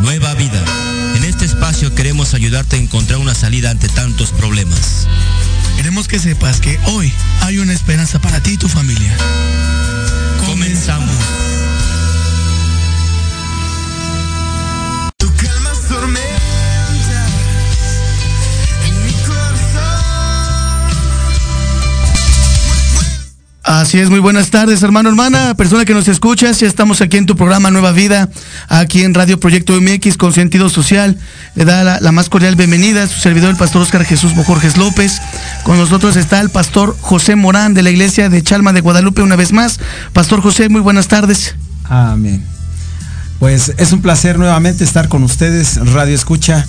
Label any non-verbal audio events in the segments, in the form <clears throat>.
Nueva Vida. En este espacio queremos ayudarte a encontrar una salida ante tantos problemas. Queremos que sepas que hoy hay una esperanza para ti y tu familia. Comenzamos. Así es, muy buenas tardes, hermano, hermana, persona que nos escuchas. Ya estamos aquí en tu programa Nueva Vida, aquí en Radio Proyecto MX con sentido social. Le da la, más cordial bienvenida a su servidor, el pastor Oscar Jesús Bojorges López. Con nosotros está el pastor José Morán de la iglesia de Chalma de Guadalupe, una vez más. Pastor José, muy buenas tardes. Amén. Pues es un placer nuevamente estar con ustedes, Radio Escucha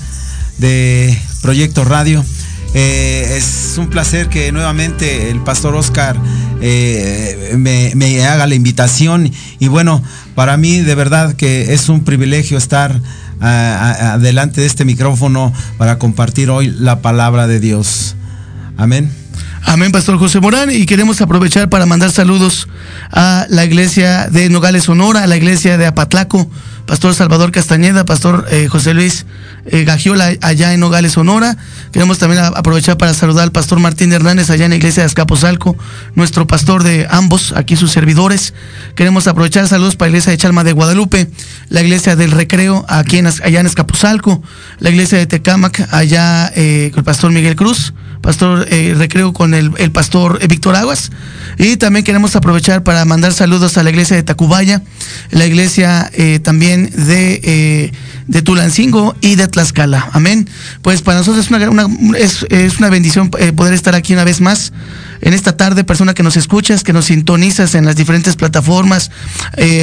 de Proyecto Radio. Eh, es un placer que nuevamente el pastor Oscar eh, me, haga la invitación y bueno, para mí de verdad que es un privilegio estar delante de este micrófono para compartir hoy la palabra de Dios. Amén. Amén, Pastor José Morán. Y queremos aprovechar para mandar saludos a la iglesia de Nogales, Sonora, a la iglesia de Apatlaco, Pastor Salvador Castañeda, Pastor eh, José Luis eh, Gagiola, allá en Nogales, Sonora. Queremos también aprovechar para saludar al Pastor Martín Hernández, allá en la iglesia de Azcapotzalco, nuestro pastor de ambos, aquí sus servidores. Queremos aprovechar saludos para la iglesia de Chalma de Guadalupe, la iglesia del Recreo, aquí allá en Azcapotzalco, la iglesia de Tecámac, allá eh, con el Pastor Miguel Cruz pastor eh, recreo con el, pastor eh, Víctor Aguas. Y también queremos aprovechar para mandar saludos a la iglesia de Tacubaya, la iglesia eh, también de, de, Tulancingo y de Tlaxcala. Amén. Pues para nosotros es una, es, es una bendición poder estar aquí una vez más en esta tarde, persona que nos escuchas, que nos sintonizas en las diferentes plataformas,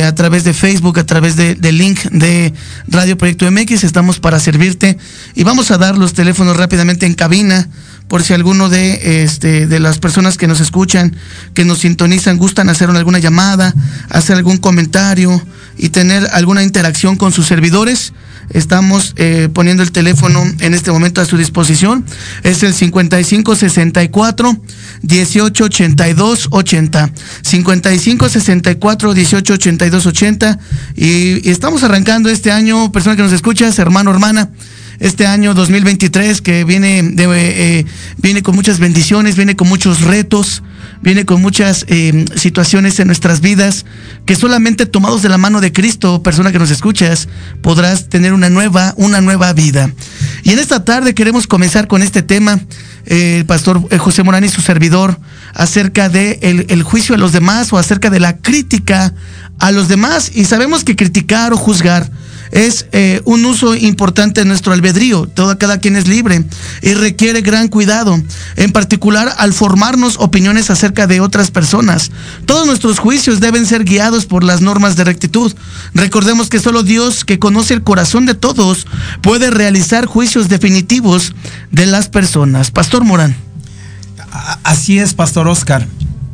a través de Facebook, a través del link de Radio Proyecto MX, estamos para servirte y vamos a dar los teléfonos rápidamente en cabina por si alguno de, este, de las personas que nos escuchan, que nos sintonizan, gustan hacer alguna llamada, hacer algún comentario y tener alguna interacción con sus servidores. Estamos eh, poniendo el teléfono en este momento a su disposición. Es el 5564 1882 80. 5564 1882 80. Y, y estamos arrancando este año, persona que nos escuchas, hermano, hermana este año 2023 que viene, de, eh, viene con muchas bendiciones, viene con muchos retos, viene con muchas eh, situaciones en nuestras vidas, que solamente tomados de la mano de Cristo, persona que nos escuchas, podrás tener una nueva, una nueva vida. Y en esta tarde queremos comenzar con este tema, eh, el pastor José Morán y su servidor, acerca de el juicio a los demás o acerca de la crítica a los demás. Y sabemos que criticar o juzgar es eh, un uso importante de nuestro albedrío. Todo, cada quien es libre y requiere gran cuidado, en particular al formarnos opiniones acerca de otras personas. Todos nuestros juicios deben ser guiados por las normas de rectitud. Recordemos que solo Dios, que conoce el corazón de todos, puede realizar juicios definitivos de las personas. Pastor Morán. Así es, Pastor Oscar.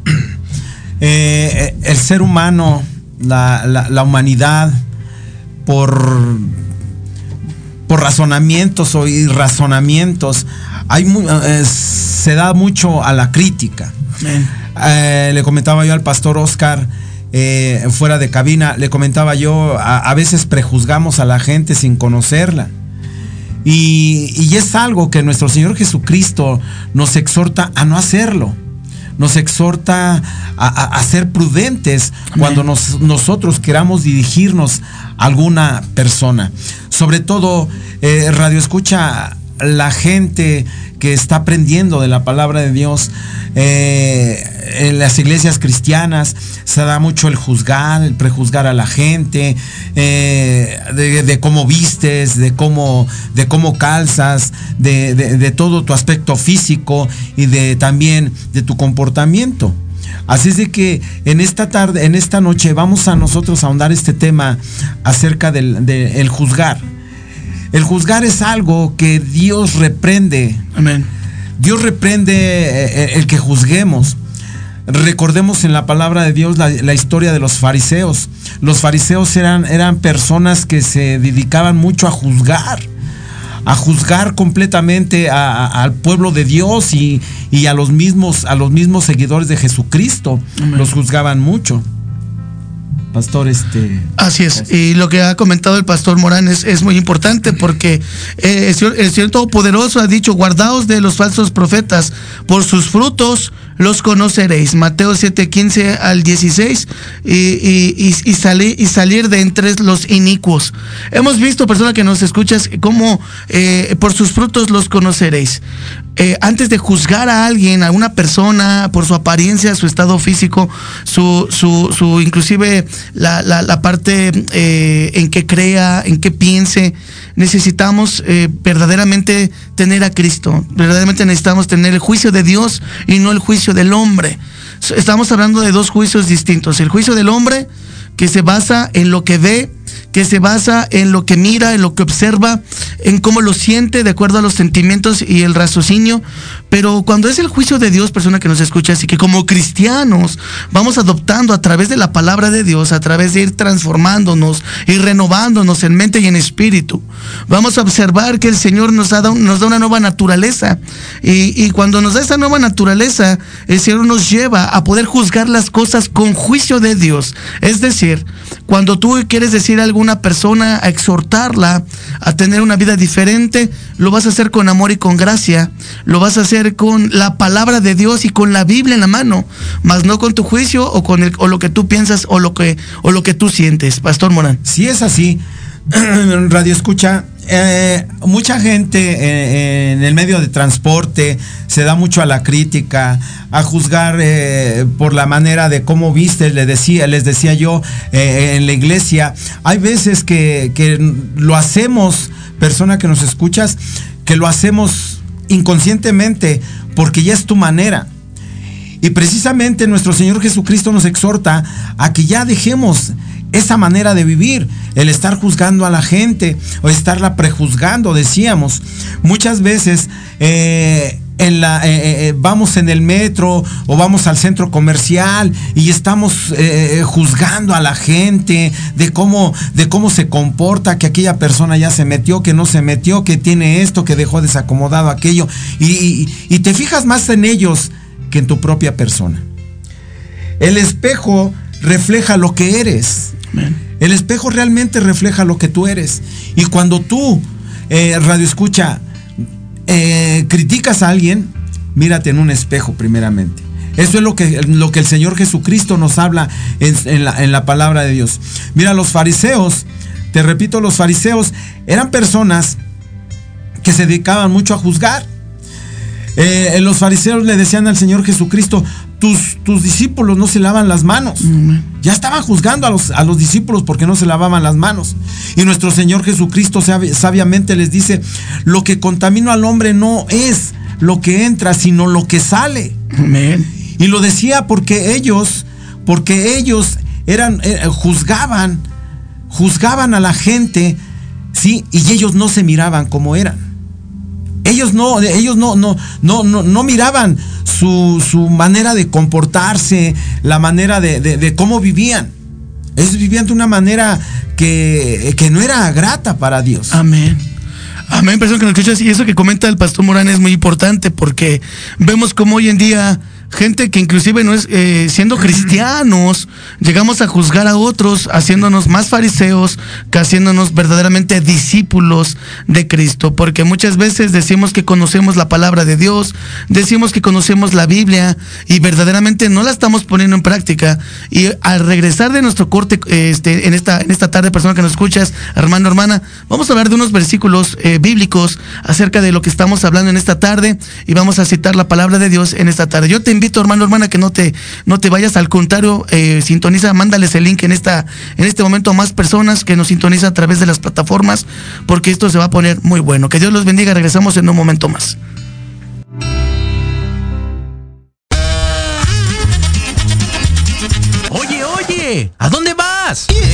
<clears throat> Eh, el ser humano, la humanidad, por, por razonamientos o irrazonamientos, hay, eh, se da mucho a la crítica. Eh, le comentaba yo al pastor Oscar, eh, fuera de cabina, le comentaba yo, a, veces prejuzgamos a la gente sin conocerla. Y, y, es algo que nuestro Señor Jesucristo nos exhorta a no hacerlo nos exhorta a, ser prudentes cuando nosotros queramos dirigirnos a alguna persona. Sobre todo, eh, Radio Escucha, la gente que está aprendiendo de la palabra de Dios eh, en las iglesias cristianas se da mucho el juzgar, el prejuzgar a la gente, eh, de, cómo vistes, de cómo, de cómo calzas, de, todo tu aspecto físico y de también de tu comportamiento. Así es de que en esta tarde, en esta noche, vamos a nosotros a ahondar este tema acerca del juzgar. El juzgar es algo que Dios reprende. Amén. Dios reprende eh, eh, el que juzguemos. Recordemos en la palabra de Dios la, historia de los fariseos. Los fariseos eran, eran personas que se dedicaban mucho a juzgar a juzgar completamente al pueblo de Dios y, a los mismos a los mismos seguidores de Jesucristo los juzgaban mucho pastor este así es y lo que ha comentado el pastor Morán es, muy importante porque eh, el, Señor, el Señor Todopoderoso ha dicho guardaos de los falsos profetas por sus frutos los conoceréis. Mateo 7, 15 al 16 y, y, y, salir, y salir de entre los inicuos. Hemos visto, persona que nos escuchas, cómo eh, por sus frutos los conoceréis. Eh, antes de juzgar a alguien, a una persona, por su apariencia, su estado físico, su, su, inclusive la parte eh, en que crea, en que piense, necesitamos eh, verdaderamente tener a Cristo, verdaderamente necesitamos tener el juicio de Dios y no el juicio del hombre. Estamos hablando de dos juicios distintos, el juicio del hombre que se basa en lo que ve, que se basa en lo que mira, en lo que observa, en cómo lo siente de acuerdo a los sentimientos y el raciocinio. Pero cuando es el juicio de Dios, persona que nos escucha, así que como cristianos vamos adoptando a través de la palabra de Dios, a través de ir transformándonos y renovándonos en mente y en espíritu, vamos a observar que el Señor nos, da, nos da una nueva naturaleza. Y, y cuando nos da esa nueva naturaleza, el Señor nos lleva a poder juzgar las cosas con juicio de Dios. Es decir, cuando tú quieres decir a alguna persona, a exhortarla a tener una vida diferente, lo vas a hacer con amor y con gracia. Lo vas a hacer con la palabra de Dios y con la Biblia en la mano, más no con tu juicio o con el, o lo que tú piensas o lo que o lo que tú sientes, Pastor Morán. Si es así, <clears throat> Radio Escucha, eh, mucha gente eh, en el medio de transporte se da mucho a la crítica, a juzgar eh, por la manera de cómo viste, les decía, les decía yo en la iglesia. Hay veces que, que lo hacemos, persona que nos escuchas, que lo hacemos inconscientemente porque ya es tu manera. Y precisamente nuestro Señor Jesucristo nos exhorta a que ya dejemos esa manera de vivir, el estar juzgando a la gente o estarla prejuzgando, decíamos. Muchas veces eh, en la, eh, eh, vamos en el metro o vamos al centro comercial y estamos juzgando a la gente de cómo, de cómo se comporta, que aquella persona ya se metió, que no se metió, que tiene esto, que dejó desacomodado aquello. Y, y te fijas más en ellos que en tu propia persona. El espejo refleja lo que eres. El espejo realmente refleja lo que tú eres. Y cuando tú, eh, radio escucha, eh, criticas a alguien, mírate en un espejo primeramente. Eso es lo que, lo que el Señor Jesucristo nos habla en, la, en la palabra de Dios. Mira, los fariseos, te repito, los fariseos eran personas que se dedicaban mucho a juzgar. Eh, los fariseos le decían al Señor Jesucristo, tus, discípulos no se lavan las manos. Ya estaban juzgando a los, a los discípulos porque no se lavaban las manos. Y nuestro Señor Jesucristo sabiamente les dice, lo que contamina al hombre no es lo que entra, sino lo que sale. Y lo decía porque ellos, porque ellos eran, eh, juzgaban, juzgaban a la gente, ¿sí? Y ellos no se miraban como eran. Ellos no, ellos no, no, no, no, no miraban su, su, manera de comportarse, la manera de, cómo vivían. Ellos vivían de una manera que, que no era grata para Dios. Amén. Amén, persona que nos escuchas. Y eso que comenta el pastor Morán es muy importante porque vemos cómo hoy en día gente que inclusive no es, eh, siendo cristianos, llegamos a juzgar a otros, haciéndonos más fariseos que haciéndonos verdaderamente discípulos de Cristo, porque muchas veces decimos que conocemos la palabra de Dios, decimos que conocemos la Biblia y verdaderamente no la estamos poniendo en práctica. Y al regresar de nuestro corte este, en, esta, en esta tarde, persona que nos escuchas, hermano, hermana, vamos a hablar de unos versículos eh, bíblicos acerca de lo que estamos hablando en esta tarde y vamos a citar la palabra de Dios en esta tarde. Yo te invito, hermano, hermana, que no te, no te vayas. Al contrario, eh, sintoniza, mándales el link en, esta, en este momento a más personas que nos sintonizan a través de las plataformas, porque esto se va a poner muy bueno. Que Dios los bendiga. Regresamos en un momento más. Oye, oye, ¿a dónde vas? ¿Quién, yo?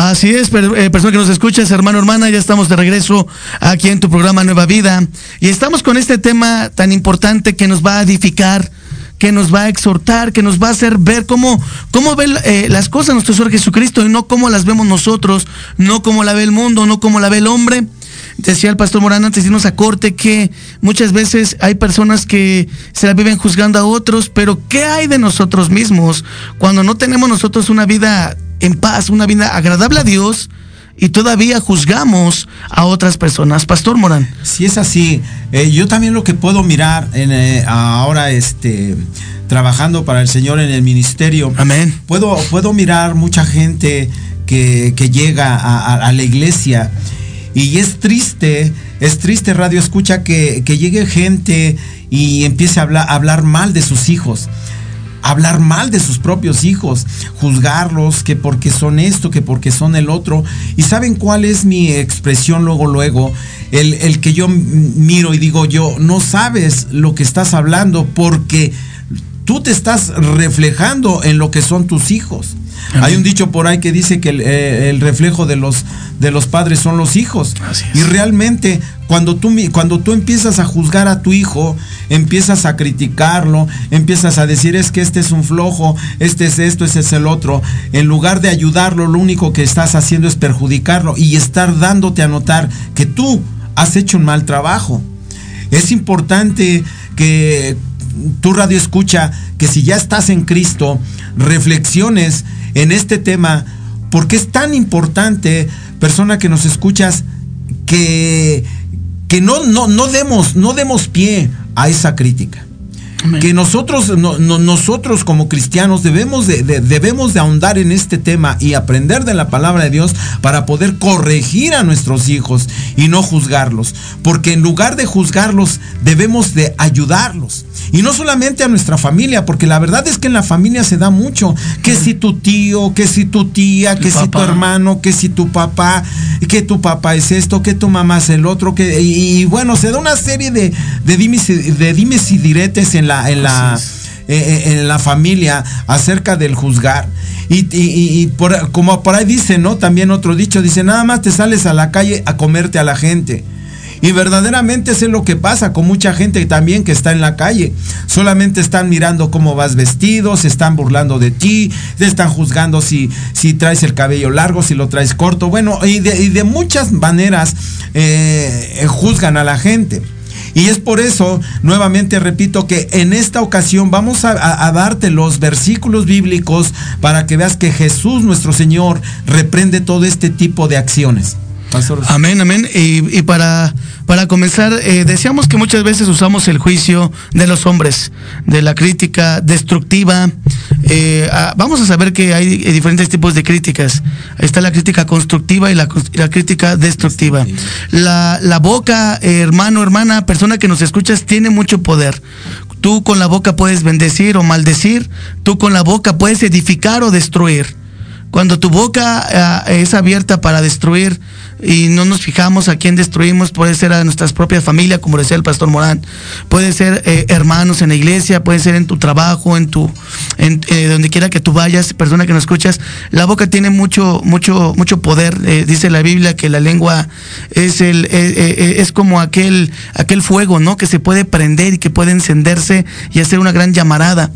Así es, eh, persona que nos escuchas, hermano, hermana, ya estamos de regreso aquí en tu programa Nueva Vida y estamos con este tema tan importante que nos va a edificar, que nos va a exhortar, que nos va a hacer ver cómo, cómo ve eh, las cosas nuestro Señor Jesucristo y no cómo las vemos nosotros, no cómo la ve el mundo, no cómo la ve el hombre. Decía el pastor Morán antes de irnos a corte que muchas veces hay personas que se la viven juzgando a otros, pero ¿qué hay de nosotros mismos cuando no tenemos nosotros una vida en paz, una vida agradable a Dios y todavía juzgamos a otras personas? Pastor Morán. Si es así, eh, yo también lo que puedo mirar en, eh, ahora, este, trabajando para el Señor en el ministerio, Amén. puedo, puedo mirar mucha gente que, que llega a, a- a la iglesia y es triste, es triste radio escucha que, que llegue gente y empiece a hablar, a hablar mal de sus hijos hablar mal de sus propios hijos, juzgarlos, que porque son esto, que porque son el otro. ¿Y saben cuál es mi expresión luego, luego? El, el que yo miro y digo yo, no sabes lo que estás hablando porque tú te estás reflejando en lo que son tus hijos. Amén. Hay un dicho por ahí que dice que el, eh, el reflejo de los, de los padres son los hijos. Y realmente cuando tú, cuando tú empiezas a juzgar a tu hijo, empiezas a criticarlo, empiezas a decir es que este es un flojo, este es esto, este es el otro, en lugar de ayudarlo, lo único que estás haciendo es perjudicarlo y estar dándote a notar que tú has hecho un mal trabajo. Es importante que tu radio escucha que si ya estás en Cristo, reflexiones en este tema, porque es tan importante, persona que nos escuchas, que, que no, no, no, demos, no demos pie a esa crítica. que nosotros, no- no- nosotros como cristianos debemos de, de- debemos de ahondar en este tema y aprender de la palabra de Dios para poder corregir a nuestros hijos y no juzgarlos. Porque en lugar de juzgarlos, debemos de ayudarlos. Y no solamente a nuestra familia, porque la verdad es que en la familia se da mucho. Que si tu tío, que si tu tía, que si tu hermano, que si tu papá, que tu papá es esto, que tu mamá es el otro, que y, y bueno, se da una serie de, de dimes, y- de dimes y diretes en la, en la, eh, eh, en la familia acerca del juzgar. Y, y- y por- como por ahí dice, ¿no? También otro dicho, dice, nada más te sales a la calle a comerte a la gente. Y verdaderamente es lo que pasa con mucha gente también que está en la calle. Solamente están mirando cómo vas vestido, se están burlando de ti, te están juzgando si, si traes el cabello largo, si lo traes corto. Bueno, y de, y de muchas maneras eh, juzgan a la gente. Y es por eso, nuevamente repito, que en esta ocasión vamos a- a darte los versículos bíblicos para que veas que Jesús, nuestro Señor, reprende todo este tipo de acciones. Amén, amén. Y, para, para comenzar, eh, decíamos que muchas veces usamos el juicio de los hombres, de la crítica destructiva. Eh, ah, vamos a saber que hay diferentes tipos de críticas. Está la crítica constructiva y la, la crítica destructiva. La, la boca, hermano, hermana, persona que nos escuchas, tiene mucho poder. Tú con la boca puedes bendecir o maldecir. Tú con la boca puedes edificar o destruir. Cuando tu boca ah, es abierta para destruir y no nos fijamos a quién destruimos, puede ser a nuestras propias familias, como decía el pastor Morán, puede ser eh, hermanos en la iglesia, puede ser en tu trabajo, en tu, en eh, donde quiera que tú vayas, persona que nos escuchas, la boca tiene mucho, mucho, mucho poder. Eh, dice la Biblia que la lengua es el, es como aquel, aquel fuego, ¿no? Que se puede prender y que puede encenderse y hacer una gran llamarada.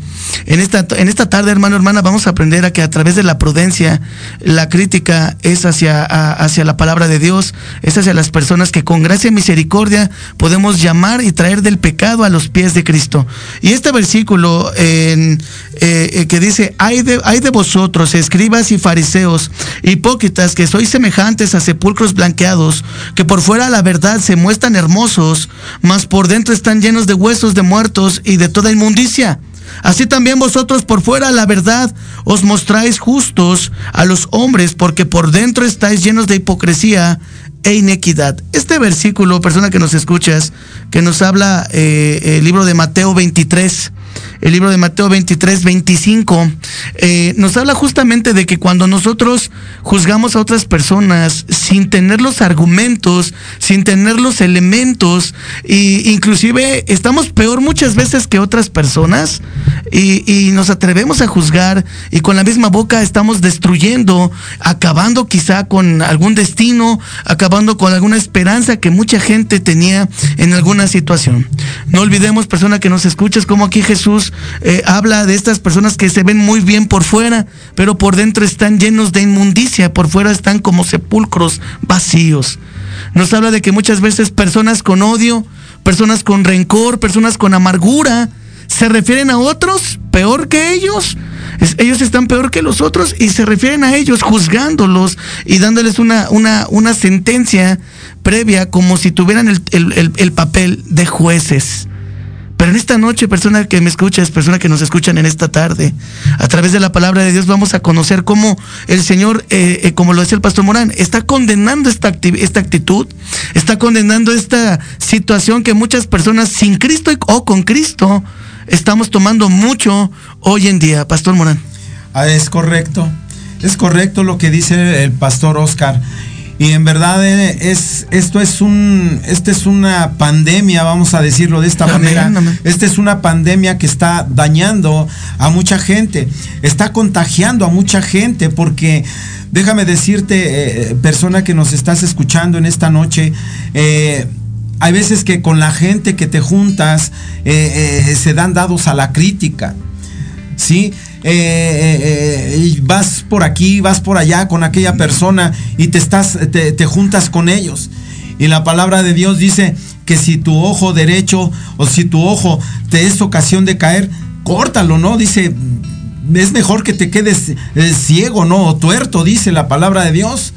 En esta, en esta tarde, hermano, hermana, vamos a aprender a que a través de la prudencia, la crítica es hacia, hacia la palabra de Dios, es hacia las personas que con gracia y misericordia podemos llamar y traer del pecado a los pies de Cristo. Y este versículo en, eh, eh, que dice, hay de, hay de vosotros, escribas y fariseos, hipócritas, que sois semejantes a sepulcros blanqueados, que por fuera la verdad se muestran hermosos, mas por dentro están llenos de huesos de muertos y de toda inmundicia. Así también vosotros por fuera la verdad os mostráis justos a los hombres, porque por dentro estáis llenos de hipocresía e inequidad. Este versículo, persona que nos escuchas, que nos habla eh, el libro de Mateo 23, el libro de Mateo 23, 25, eh, nos habla justamente de que cuando nosotros juzgamos a otras personas sin tener los argumentos, sin tener los elementos, y inclusive estamos peor muchas veces que otras personas, y, y nos atrevemos a juzgar, y con la misma boca estamos destruyendo, acabando quizá con algún destino, acabando con alguna esperanza que mucha gente tenía en alguna situación. No olvidemos, persona que nos escuchas, como aquí Jesús eh, habla de estas personas que se ven muy bien por fuera, pero por dentro están llenos de inmundicia, por fuera están como sepulcros vacíos. Nos habla de que muchas veces personas con odio, personas con rencor, personas con amargura, se refieren a otros peor que ellos. Ellos están peor que los otros y se refieren a ellos juzgándolos y dándoles una, una, una sentencia previa como si tuvieran el- el- el papel de jueces. Pero en esta noche, persona que me escuchas, persona que nos escuchan en esta tarde, a través de la palabra de Dios vamos a conocer cómo el Señor, eh, eh, como lo decía el pastor Morán, está condenando esta, esta actitud, está condenando esta situación que muchas personas sin Cristo o con Cristo estamos tomando mucho hoy en día. Pastor Morán. Ah, es correcto. Es correcto lo que dice el pastor Oscar. Y en verdad eh, es esto es un esta es una pandemia, vamos a decirlo de esta manera. Esta es una pandemia que está dañando a mucha gente, está contagiando a mucha gente porque déjame decirte, eh, persona que nos estás escuchando en esta noche, eh, hay veces que con la gente que te juntas eh, eh, se dan dados a la crítica. ¿sí? Eh, eh, eh, vas por aquí, vas por allá con aquella persona y te estás, te, juntas con ellos. Y la palabra de Dios dice que si tu ojo derecho o si tu ojo te es ocasión de caer, córtalo, ¿no? Dice, es mejor que te quedes ciego, ¿no? O tuerto, dice la palabra de Dios.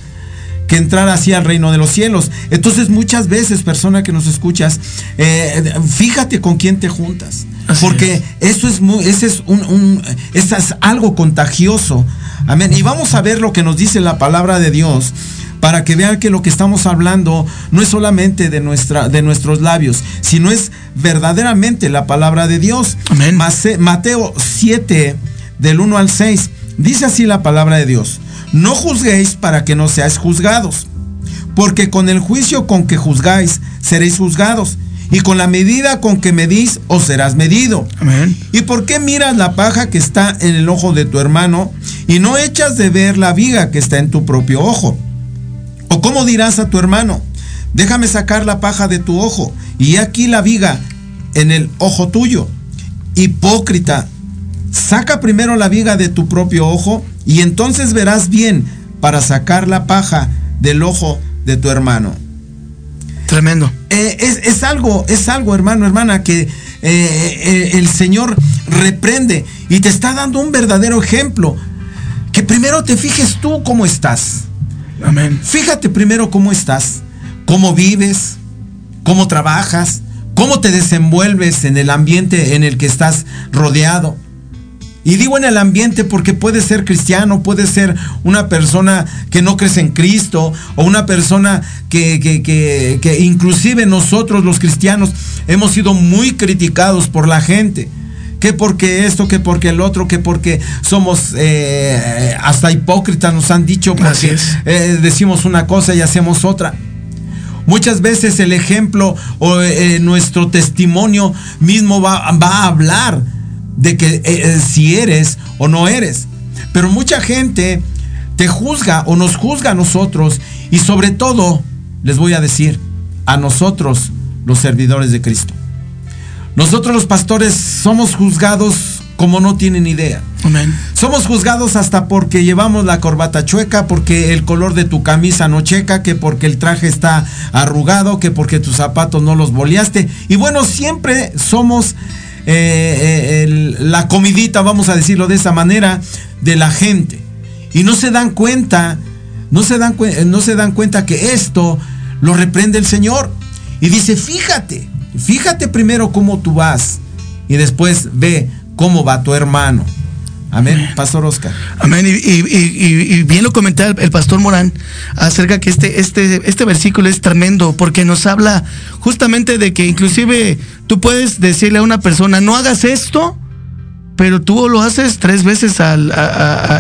Que entrar así al reino de los cielos. Entonces muchas veces, persona que nos escuchas, eh, fíjate con quién te juntas. Así porque eso es muy, ese es un, un- eso es algo contagioso. Amén. Y vamos a ver lo que nos dice la palabra de Dios para que vean que lo que estamos hablando no es solamente de, nuestra, de nuestros labios, sino es verdaderamente la palabra de Dios. Amén. Mateo 7, del 1 al 6, dice así la palabra de Dios. No juzguéis para que no seáis juzgados, porque con el juicio con que juzgáis seréis juzgados, y con la medida con que medís os serás medido. Amén. ¿Y por qué miras la paja que está en el ojo de tu hermano y no echas de ver la viga que está en tu propio ojo? ¿O cómo dirás a tu hermano, déjame sacar la paja de tu ojo y he aquí la viga en el ojo tuyo? Hipócrita, saca primero la viga de tu propio ojo y entonces verás bien para sacar la paja del ojo de tu hermano. Tremendo. Eh, es, es algo, es algo, hermano, hermana, que eh, eh, el Señor reprende y te está dando un verdadero ejemplo. Que primero te fijes tú cómo estás. Amén. Fíjate primero cómo estás, cómo vives, cómo trabajas, cómo te desenvuelves en el ambiente en el que estás rodeado. Y digo en el ambiente porque puede ser cristiano, puede ser una persona que no crece en Cristo o una persona que, que- que- que inclusive nosotros los cristianos hemos sido muy criticados por la gente. Que porque esto, que porque el otro, que porque somos eh, hasta hipócritas nos han dicho porque eh, decimos una cosa y hacemos otra. Muchas veces el ejemplo o eh, nuestro testimonio mismo va, va a hablar de que eh, eh, si eres o no eres. Pero mucha gente te juzga o nos juzga a nosotros y sobre todo, les voy a decir, a nosotros los servidores de Cristo. Nosotros los pastores somos juzgados como no tienen idea. Amén. Somos juzgados hasta porque llevamos la corbata chueca, porque el color de tu camisa no checa, que porque el traje está arrugado, que porque tus zapatos no los boleaste. Y bueno, siempre somos eh, eh, la comidita, vamos a decirlo de esa manera, de la gente. Y no se dan cuenta, no se dan, no se dan cuenta que esto lo reprende el Señor. Y dice, fíjate, fíjate primero cómo tú vas y después ve cómo va tu hermano. Amén, Pastor Oscar. Amén. Y, y- y- bien lo comentaba el, pastor Morán acerca que este, este, este versículo es tremendo porque nos habla justamente de que inclusive tú puedes decirle a una persona, no hagas esto, pero tú lo haces tres veces al,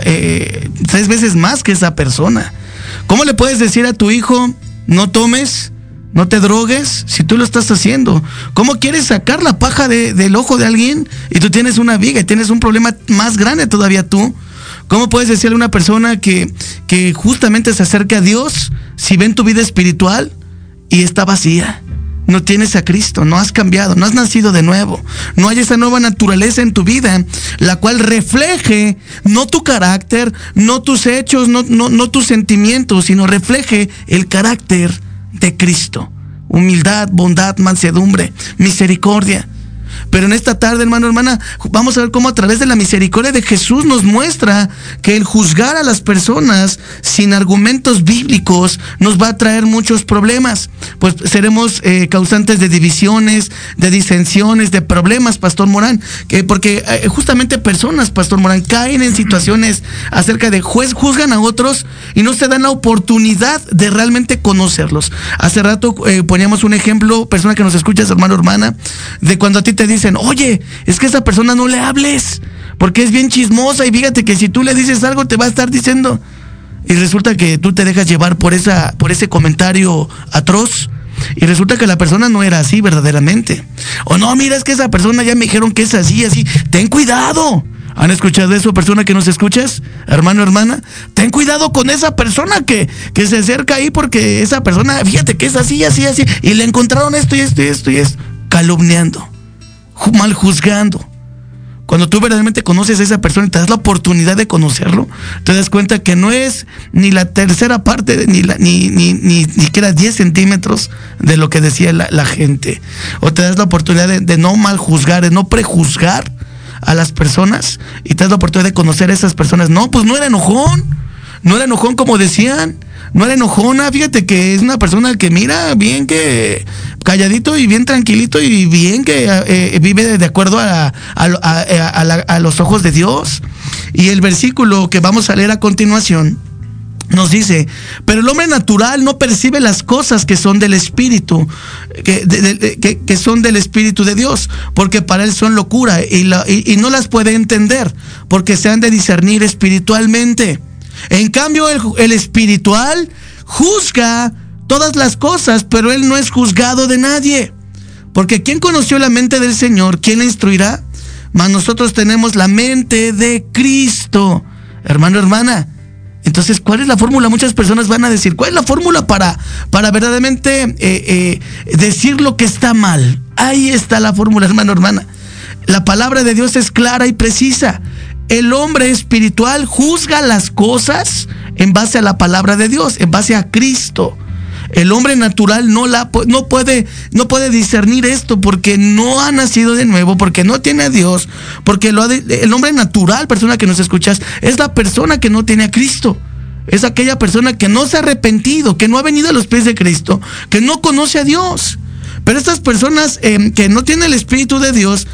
eh, tres veces más que esa persona. ¿Cómo le puedes decir a tu hijo, no tomes, no te drogues, si tú lo estás haciendo? ¿Cómo quieres sacar la paja de- del ojo de alguien y tú tienes una viga y tienes un problema más grande todavía tú? ¿Cómo puedes decirle a una persona que, que justamente se acerque a Dios si ven tu vida espiritual y está vacía? No tienes a Cristo, no has cambiado, no has nacido de nuevo. No hay esa nueva naturaleza en tu vida, la cual refleje no tu carácter, no tus hechos, no, no tus sentimientos, sino refleje el carácter de Cristo. Humildad, bondad, mansedumbre, misericordia. Pero en esta tarde, hermano, hermana, vamos a ver cómo a través de la misericordia de Jesús nos muestra que el juzgar a las personas sin argumentos bíblicos nos va a traer muchos problemas. Pues seremos eh, causantes de divisiones, de disensiones, de problemas, Pastor Morán. Que porque eh, justamente personas, Pastor Morán, caen en situaciones acerca de juez, juzgan a otros y no se dan la oportunidad de realmente conocerlos. Hace rato eh, poníamos un ejemplo, persona que nos escuchas, hermano, hermana, de cuando a ti te dicen, oye, es que a esa persona no le hables, porque es bien chismosa y fíjate que si tú le dices algo te va a estar diciendo. Y resulta que tú te dejas llevar por, esa, por ese comentario atroz. Y resulta que la persona no era así verdaderamente. O no, mira, es que esa persona ya me dijeron que es así, así. Ten cuidado. ¿Han escuchado eso, persona que nos escuchas? Hermano, hermana. Ten cuidado con esa persona que, que se acerca ahí porque esa persona, fíjate que es así, así, así. Y le encontraron esto y esto y esto y esto. Calumniando. Mal juzgando. Cuando tú verdaderamente conoces a esa persona y te das la oportunidad de conocerlo, te das cuenta que no es ni la tercera parte, ni, la, ni, ni, ni, ni siquiera 10 centímetros de lo que decía la, la gente. O te das la oportunidad de, de no mal juzgar, de no prejuzgar a las personas y te das la oportunidad de conocer a esas personas. No, pues no era enojón. no era enojón como decían, no era enojona, fíjate que es una persona que mira bien que calladito y bien tranquilito y bien que eh, vive de acuerdo a, a los ojos de Dios. Y el versículo que vamos a leer a continuación nos dice, pero el hombre natural no percibe las cosas que son del Espíritu, que, que, son del Espíritu de Dios, porque para él son locura y, y, no las puede entender, porque se han de discernir espiritualmente. En cambio, el, el espiritual juzga todas las cosas, pero él no es juzgado de nadie. Porque ¿quién conoció la mente del Señor? ¿Quién la instruirá? Mas nosotros tenemos la mente de Cristo. Hermano, hermana, entonces, ¿cuál es la fórmula? Muchas personas van a decir, ¿cuál es la fórmula para, para verdaderamente eh, eh, decir lo que está mal? Ahí está la fórmula, hermano, hermana. La palabra de Dios es clara y precisa. El hombre espiritual juzga las cosas en base a la palabra de Dios, en base a Cristo. El hombre natural no, la, no, puede, no puede discernir esto porque no ha nacido de nuevo, porque no tiene a Dios, porque lo el hombre natural, persona que nos escuchas, es la persona que no tiene a Cristo. Es aquella persona que no se ha arrepentido, que no ha venido a los pies de Cristo, que no conoce a Dios. Pero estas personas em, que no tienen el Espíritu de Dios,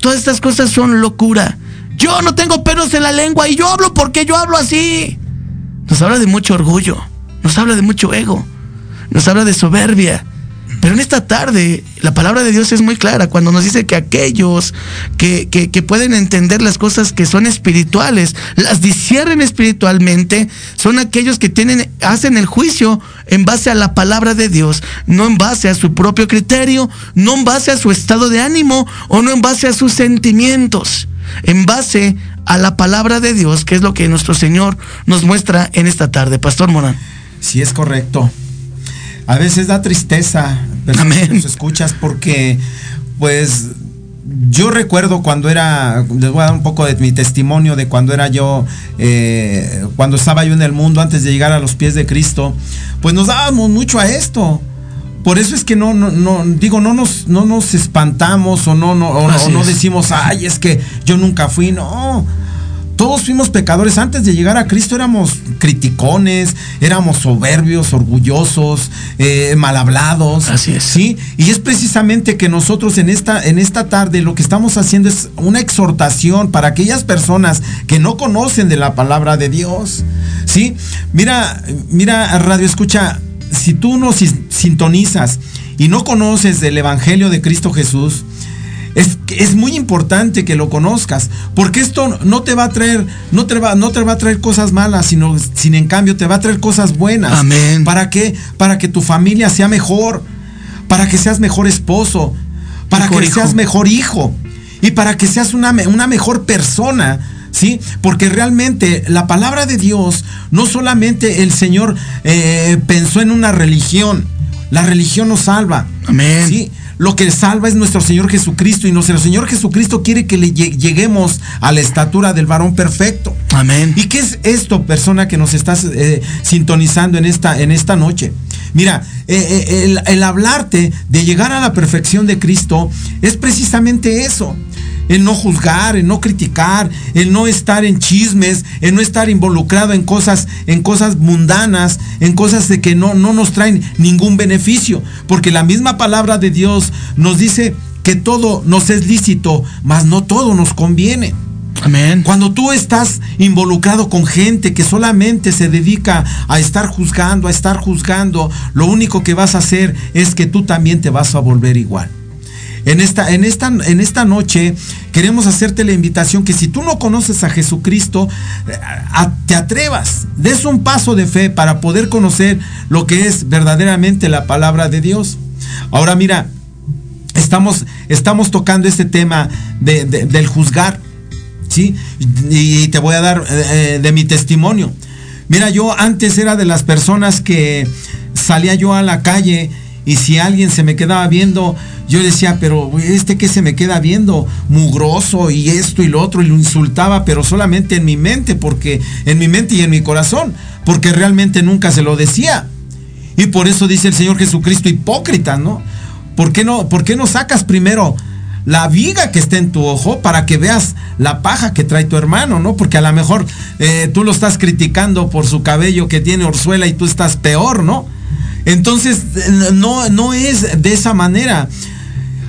todas estas cosas son locura. Yo no tengo pelos en la lengua y yo hablo porque yo hablo así. Nos habla de mucho orgullo, nos habla de mucho ego nos habla de soberbia. Pero en esta tarde la palabra de Dios es muy clara cuando nos dice que aquellos que, pueden entender las cosas que son espirituales, las disciernen espiritualmente, son aquellos que tienen, hacen el juicio en base a la palabra de Dios, no en base a su propio criterio, no en base a su estado de ánimo o no en base a sus sentimientos, en base a la palabra de Dios, que es lo que nuestro Señor nos muestra en esta tarde. Pastor Morán. Sí, es correcto a veces da tristeza, pero nos escuchas porque, pues, yo recuerdo cuando era, les voy a dar un poco de mi testimonio de cuando era yo, eh, cuando estaba yo en el mundo antes de llegar a los pies de Cristo, pues nos dábamos mucho a esto. Por eso es que no, no, no digo, no nos, no nos espantamos o no, no, o no decimos, ay, es que yo nunca fui, no todos fuimos pecadores. Antes de llegar a Cristo éramos criticones, éramos soberbios, orgullosos, eh, mal hablados. Así es. ¿sí? Y es precisamente que nosotros en esta, en esta tarde lo que estamos haciendo es una exhortación para aquellas personas que no conocen de la palabra de Dios. ¿sí? Mira, mira, Radio Escucha, si tú nos sintonizas y no conoces del Evangelio de Cristo Jesús, es, es muy importante que lo conozcas, porque esto no te va a traer, no te va, no te va a traer cosas malas, sino, sin en cambio te va a traer cosas buenas. Amén. ¿Para qué? Para que tu familia sea mejor, para que seas mejor esposo, para que seas mejor hijo y para que seas una, una mejor persona. ¿Sí? Porque realmente la palabra de Dios, no solamente el Señor eh, pensó en una religión, la religión nos salva. Amén. ¿sí? Lo que salva es nuestro Señor Jesucristo y nuestro Señor Jesucristo quiere que le lleguemos a la estatura del varón perfecto. Amén. ¿Y qué es esto, persona que nos estás eh, sintonizando en esta, en esta noche? Mira, eh, eh, el, el hablarte de llegar a la perfección de Cristo es precisamente eso en no juzgar, en no criticar, en no estar en chismes, en no estar involucrado en cosas, en cosas mundanas, en cosas de que no, no nos traen ningún beneficio. Porque la misma palabra de Dios nos dice que todo nos es lícito, mas no todo nos conviene. Amén. Cuando tú estás involucrado con gente que solamente se dedica a estar juzgando, a estar juzgando, lo único que vas a hacer es que tú también te vas a volver igual. En esta, en esta, en esta noche queremos hacerte la invitación que si tú no conoces a Jesucristo, eh, te atrevas, des un paso de fe para poder conocer lo que es verdaderamente la palabra de Dios. Ahora mira, estamos, estamos tocando este tema del juzgar, ¿sí? Y te voy a dar eh, de mi testimonio. Mira, yo antes era de las personas que salía yo a la calle y si alguien se me quedaba viendo, yo decía, pero este que se me queda viendo, mugroso y esto y lo otro, y lo insultaba, pero solamente en mi mente, porque en mi mente y en mi corazón, porque realmente nunca se lo decía. Y por eso dice el Señor Jesucristo, hipócrita, ¿no? ¿Por qué no, por qué no sacas primero la viga que está en tu ojo para que veas la paja que trae tu hermano, ¿no? Porque a lo mejor eh, tú lo estás criticando por su cabello que tiene orzuela y tú estás peor, ¿no? Entonces, no, no es de esa manera.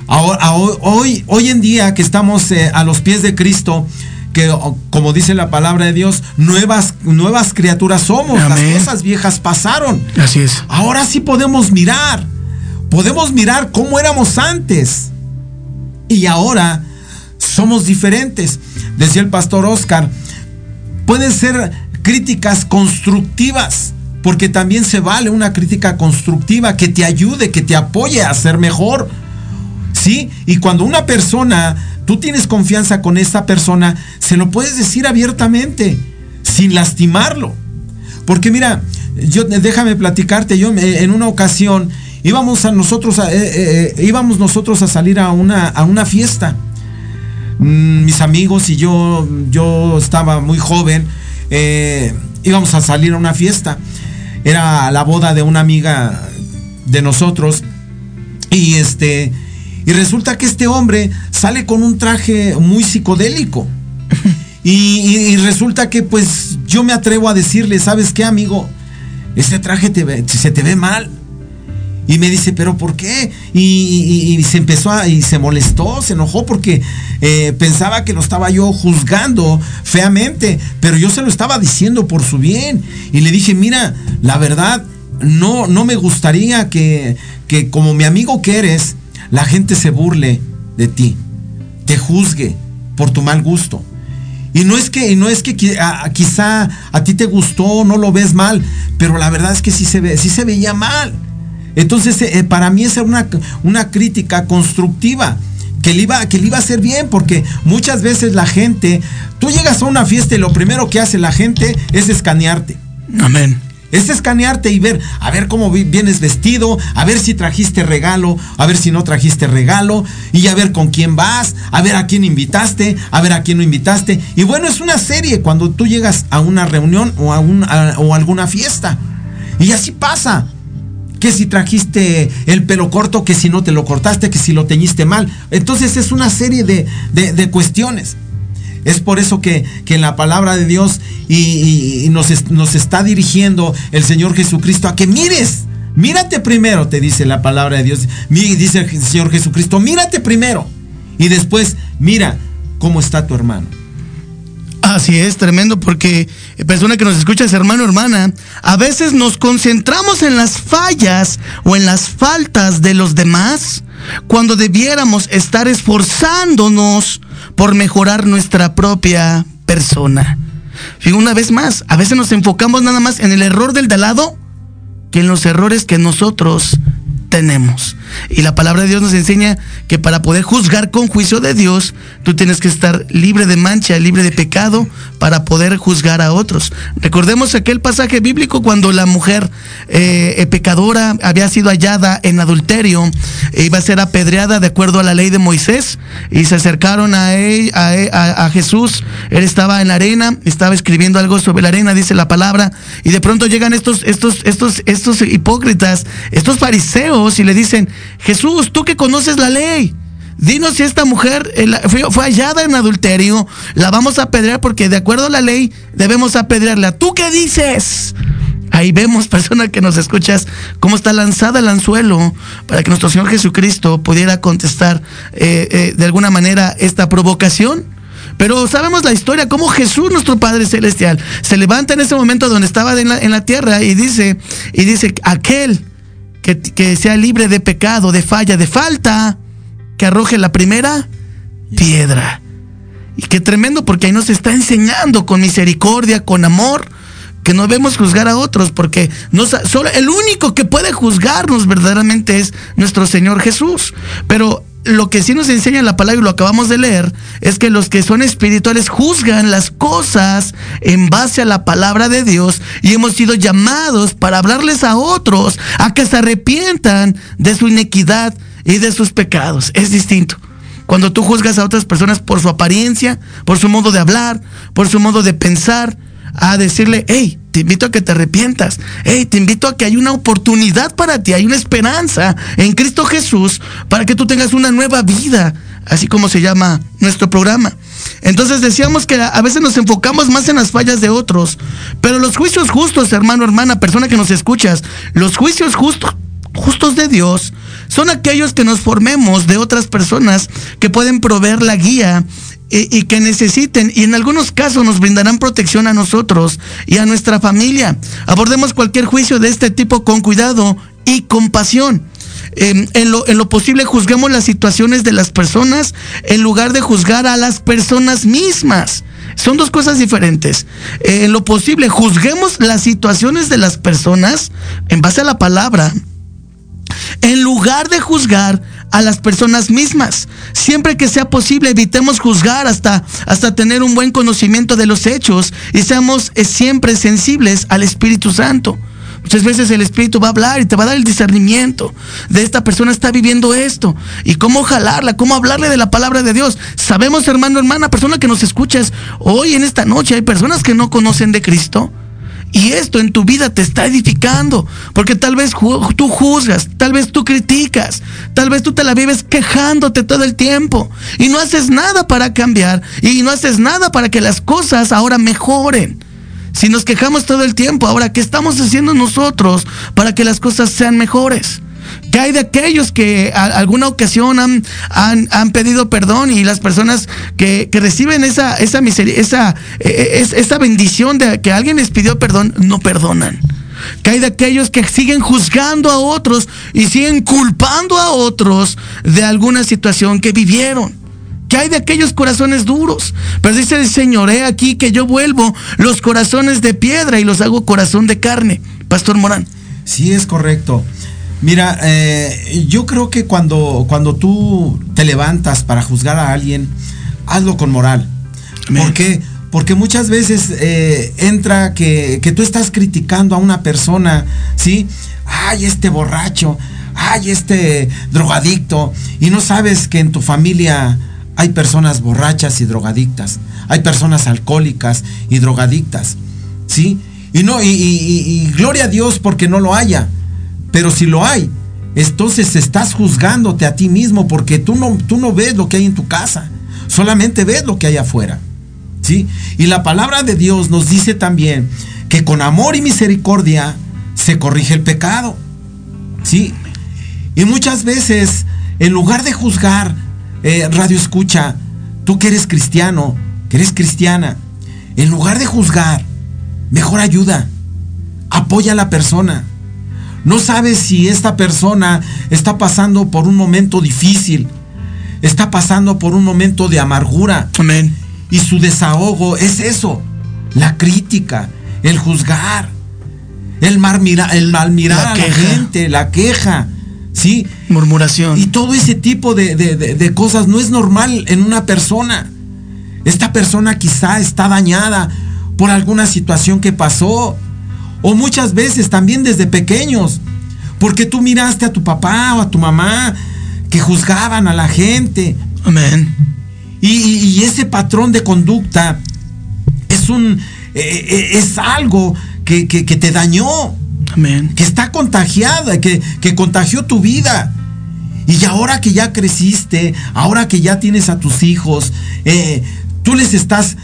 Ahora, hoy, hoy en día que estamos eh, a los pies de Cristo, que como dice la palabra de Dios, nuevas, nuevas criaturas somos, las cosas viejas pasaron. Así es. Ahora sí podemos mirar, podemos mirar cómo éramos antes. Y ahora somos diferentes. Decía el pastor Oscar, pueden ser críticas constructivas, porque también se vale una crítica constructiva que te ayude, que te apoye a ser mejor ¿Sí? Y cuando una persona, tú tienes confianza con esa persona, se lo puedes decir abiertamente, sin lastimarlo. Porque mira, yo déjame platicarte, yo en una ocasión íbamos nosotros a, eh, eh, íbamos nosotros a salir a una, a una fiesta. Mm, mis amigos y yo, yo estaba muy joven, eh, íbamos a salir a una fiesta. Era la boda de una amiga de nosotros. Y este, y resulta que este hombre sale con un traje muy psicodélico. <laughs> Y, resulta que pues yo me atrevo a decirle, ¿sabes qué, amigo? Este traje te se te ve mal. Y me dice, ¿pero por qué? Y, se empezó a, y se molestó, se enojó porque eh, pensaba que lo estaba yo juzgando feamente, pero yo se lo estaba diciendo por su bien. Y le dije, mira, la verdad, no, no me gustaría que, que como mi amigo que eres, la gente se burle de ti, te juzgue por tu mal gusto. Y no es que, no es que quizá a ti te gustó, no lo ves mal, pero la verdad es que sí se, ve, sí se veía mal. Entonces, eh, para mí esa una, una crítica constructiva que le, iba, que le iba a hacer bien, porque muchas veces la gente, tú llegas a una fiesta y lo primero que hace la gente es escanearte. Amén. Es escanearte y ver, a ver cómo vienes vestido, a ver si trajiste regalo, a ver si no trajiste regalo, y a ver con quién vas, a ver a quién invitaste, a ver a quién no invitaste. Y bueno, es una serie cuando tú llegas a una reunión o a, o alguna fiesta. Y así pasa. Que si trajiste el pelo corto, que si no te lo cortaste, que si lo teñiste mal. Entonces es una serie de, de cuestiones. Es por eso que, en la palabra de Dios y, nos, nos está dirigiendo el Señor Jesucristo a que mires. Mírate primero, te dice la palabra de Dios. Dice el Señor Jesucristo, mírate primero. Y después, mira cómo está tu hermano. Así es, tremendo, porque persona que nos escuchas, hermano, hermana, a veces nos concentramos en las fallas o en las faltas de los demás, cuando debiéramos estar esforzándonos por mejorar nuestra propia persona. Fíjate, una vez más, a veces nos enfocamos nada más en el error del de lado que en los errores que nosotros tenemos. Y la palabra de Dios nos enseña que para poder juzgar con juicio de Dios, tú tienes que estar libre de mancha, libre de pecado, para poder juzgar a otros. Recordemos aquel pasaje bíblico cuando la mujer eh, eh, pecadora había sido hallada en adulterio, iba a ser apedreada de acuerdo a la ley de Moisés, y se acercaron a, él, a, Jesús, él estaba en la arena, estaba escribiendo algo sobre la arena, dice la palabra, y de pronto llegan estos, estos, estos, estos hipócritas, estos fariseos, y le dicen, Jesús, tú que conoces la ley, dinos si esta mujer eh, fue, hallada en adulterio, la vamos a apedrear porque de acuerdo a la ley debemos apedrearla. ¿Tú qué dices? Ahí vemos, <laughs> persona que nos escuchas, cómo está lanzada el anzuelo para que nuestro Señor Jesucristo pudiera contestar eh, eh, de alguna manera esta provocación. Pero sabemos la historia, cómo Jesús, nuestro Padre Celestial, se levanta en ese momento donde estaba en la, en la tierra y dice, y dice, aquel que, sea libre de pecado, de falla, de falta, que arroje la primera piedra. Y qué tremendo, porque ahí nos está enseñando con misericordia, con amor, que no debemos juzgar a otros, porque no, solo el único que puede juzgarnos verdaderamente es nuestro Señor Jesús. Pero lo que sí nos enseña la palabra y lo acabamos de leer es que los que son espirituales juzgan las cosas en base a la palabra de Dios y hemos sido llamados para hablarles a otros a que se arrepientan de su inequidad y de sus pecados. Es distinto. Cuando tú juzgas a otras personas por su apariencia, por su modo de hablar, por su modo de pensar, a decirle, hey, te invito a que te arrepientas, hey, te invito a que hay una oportunidad para ti, hay una esperanza en Cristo Jesús para que tú tengas una nueva vida. así como se llama nuestro programa. Entonces decíamos que a veces nos enfocamos más en las fallas de otros, pero los juicios justos, hermano, hermana, persona que nos escuchas, los juicios justos justos de Dios son aquellos que nos formemos de otras personas que pueden proveer la guía y, que necesiten y en algunos casos nos brindarán protección a nosotros y a nuestra familia. Abordemos cualquier juicio de este tipo con cuidado y compasión. Eh, en, lo, en, lo, posible juzguemos las situaciones de las personas en lugar de juzgar a las personas mismas. Son dos cosas diferentes. Eh, en lo posible juzguemos las situaciones de las personas en base a la palabra en lugar de juzgar a las personas mismas. Siempre que sea posible, evitemos juzgar hasta, hasta tener un buen conocimiento de los hechos y seamos eh, siempre sensibles al Espíritu Santo. Muchas veces el Espíritu va a hablar y te va a dar el discernimiento de esta persona está viviendo esto y cómo jalarla, cómo hablarle de la palabra de Dios. Sabemos, hermano, hermana, persona que nos escuchas hoy en esta noche, hay personas que no conocen de Cristo. Y esto en tu vida te está edificando, porque tal vez tú juzgas, tal vez tú criticas, tal vez tú te la vives quejándote todo el tiempo y no haces nada para cambiar y no haces nada para que las cosas ahora mejoren. Si nos quejamos todo el tiempo, ahora, ¿qué estamos haciendo nosotros para que las cosas sean mejores? ¿Qué hay de aquellos que a alguna ocasión han, han, han, pedido perdón y las personas que, que reciben esa, esa, esa, esa bendición de que alguien les pidió perdón no perdonan? ¿Qué hay de aquellos que siguen juzgando a otros y siguen culpando a otros de alguna situación que vivieron? ¿Qué hay de aquellos corazones duros? Pero dice el Señor, he aquí que yo vuelvo los corazones de piedra y los hago corazón de carne. Pastor Morán. Sí, es correcto. Mira, eh, yo creo que cuando, cuando tú te levantas para juzgar a alguien, hazlo con moral. ¿Por qué? Porque muchas veces eh, entra que, que, tú estás criticando a una persona, ¿sí? Ay, este borracho, ay, este drogadicto, y no sabes que en tu familia hay personas borrachas y drogadictas, hay personas alcohólicas y drogadictas, ¿sí? Y no, y, y, y gloria a Dios porque no lo haya. Pero si lo hay, entonces estás juzgándote a ti mismo porque tú no, tú no ves lo que hay en tu casa, solamente ves lo que hay afuera. ¿sí? Y la palabra de Dios nos dice también que con amor y misericordia se corrige el pecado. ¿sí? Y muchas veces, en lugar de juzgar, eh, radio escucha, tú que eres cristiano, que eres cristiana, en lugar de juzgar, mejor ayuda, apoya a la persona no sabes si esta persona está pasando por un momento difícil, está pasando por un momento de amargura. Amén. Y su desahogo es eso, la crítica, el juzgar, el mal mirar, el mal mirar La a la gente, la queja, ¿sí? Murmuración. Y todo ese tipo de, de- de- de cosas no es normal en una persona. Esta persona quizá está dañada por alguna situación que pasó. O muchas veces también desde pequeños. Porque tú miraste a tu papá o a tu mamá que juzgaban a la gente. Amén. Y, ese patrón de conducta es un eh, eh, es algo que, que- que te dañó. Amén. Que está contagiada, que, que contagió tu vida. Y ahora que ya creciste, ahora que ya tienes a tus hijos, eh, tú les estás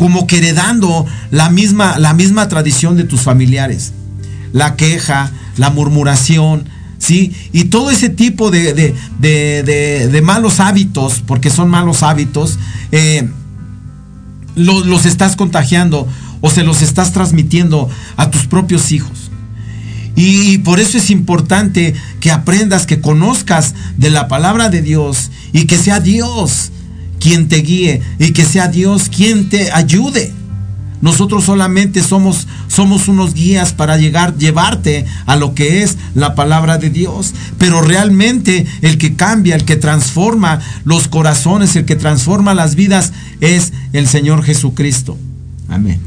como que heredando la misma, la misma tradición de tus familiares. La queja, la murmuración, ¿sí? Y todo ese tipo de, de- de- de- malos hábitos, porque son malos hábitos, eh, lo- los estás contagiando o se los estás transmitiendo a tus propios hijos. Y por eso es importante que aprendas, que conozcas de la palabra de Dios y que sea Dios quien te guíe y que sea Dios quien te ayude. Nosotros solamente somos, somos unos guías para llegar, llevarte a lo que es la palabra de Dios. Pero realmente el que cambia, el que transforma los corazones, el que transforma las vidas es el Señor Jesucristo. Amén.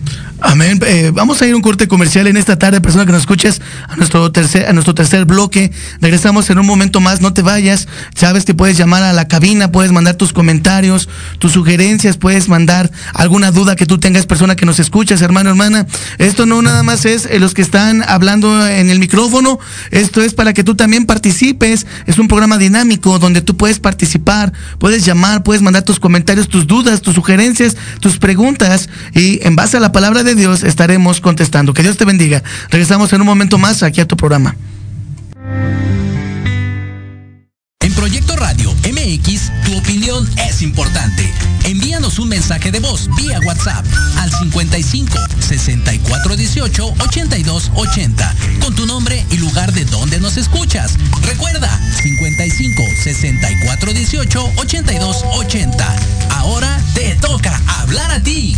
Amén. Eh, vamos a ir a un corte comercial en esta tarde, persona que nos escuches, a nuestro tercer, a nuestro tercer bloque. Regresamos en un momento más, no te vayas. Sabes que puedes llamar a la cabina, puedes mandar tus comentarios, tus sugerencias, puedes mandar alguna duda que tú tengas, persona que nos escuchas, hermano, hermana. Esto no nada más es eh, los que están hablando en el micrófono, esto es para que tú también participes. Es un programa dinámico donde tú puedes participar, puedes llamar, puedes mandar tus comentarios, tus dudas, tus sugerencias, tus preguntas y en base a la palabra de Dios estaremos contestando. Que Dios te bendiga. Regresamos en un momento más aquí a tu programa. En Proyecto Radio MX, tu opinión es importante. Envíanos un mensaje de voz vía WhatsApp al 55 64 18 82 80 con tu nombre y lugar de donde nos escuchas. Recuerda 55 64 18 82 80. Ahora te toca hablar a ti.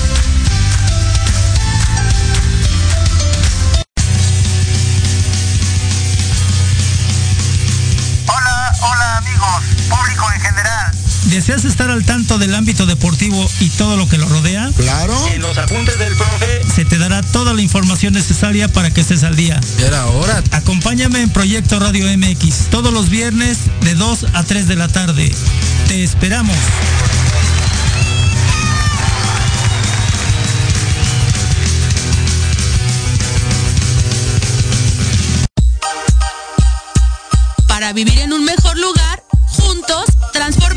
¿Deseas estar al tanto del ámbito deportivo y todo lo que lo rodea? Claro. En los apuntes del profe. Se te dará toda la información necesaria para que estés al día. Era hora. Acompáñame en Proyecto Radio MX todos los viernes de 2 a 3 de la tarde. Te esperamos. Para vivir en un mejor lugar, juntos transformemos la